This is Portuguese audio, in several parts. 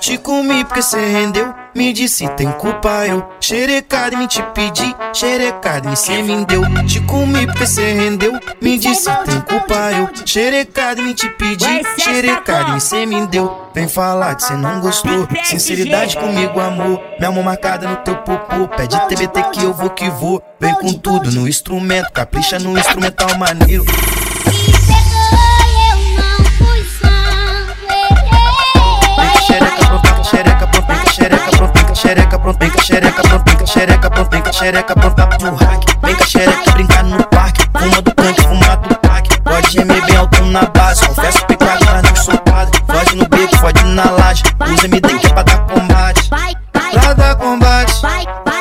Te comi porque cê rendeu, me disse tem culpa eu. Xerecado me te pedi, xerecado me cê me deu. Te comi porque cê rendeu, me disse tem culpa eu. Xerecado me te pedi, xerecado me cê me deu. Vem falar que cê não gostou, sinceridade comigo amor. Minha mão marcada no teu popô, pede TBT que eu vou que vou. Vem com tudo no instrumento, capricha no instrumental maneiro. xereca, pronta pro hack. Vem com a xereca brincar no parque. Fuma do canto, fuma do pack, Pode gemer bem alto na base. Confesso pecado, mas não sou padre. No beco, foge na laje. Usa me que é pra dar combate. Pra dar combate.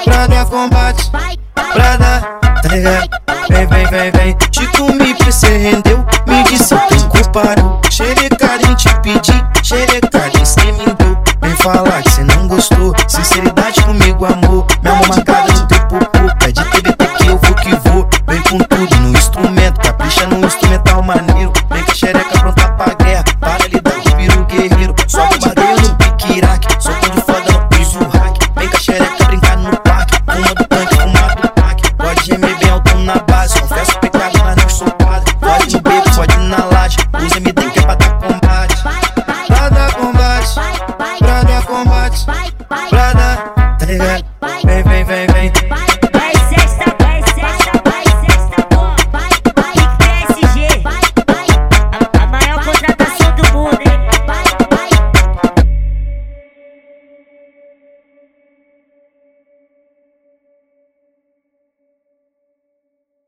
Pra dar combate. Pra dar. Tá ligado? Vem, vem, vem, vem. tipo me pra rendeu. Me disse que comparou. Xereca, a gente pedi. Xereca, a gente me deu. Vem falar que cê não gostou. Sinceridade comigo, amor. Meu amor, com tudo no instrumento. Capricha no instrumental maneiro. Vem que xereca pronta pra guerra. Para lhe dar inspiro guerreiro. Só de bateu no pique. Só tô de foda no piso hack. Vem que xereca brincar no parque. Uma do tanque, uma do parque. Pode gemer bem alto na base. Confesso pecado, mas não sou padre. Pode no beco, pode na laje. Os MD que é pra dar combate. Pra dar combate. Pra dar combate. Pra dar. Tá ligado?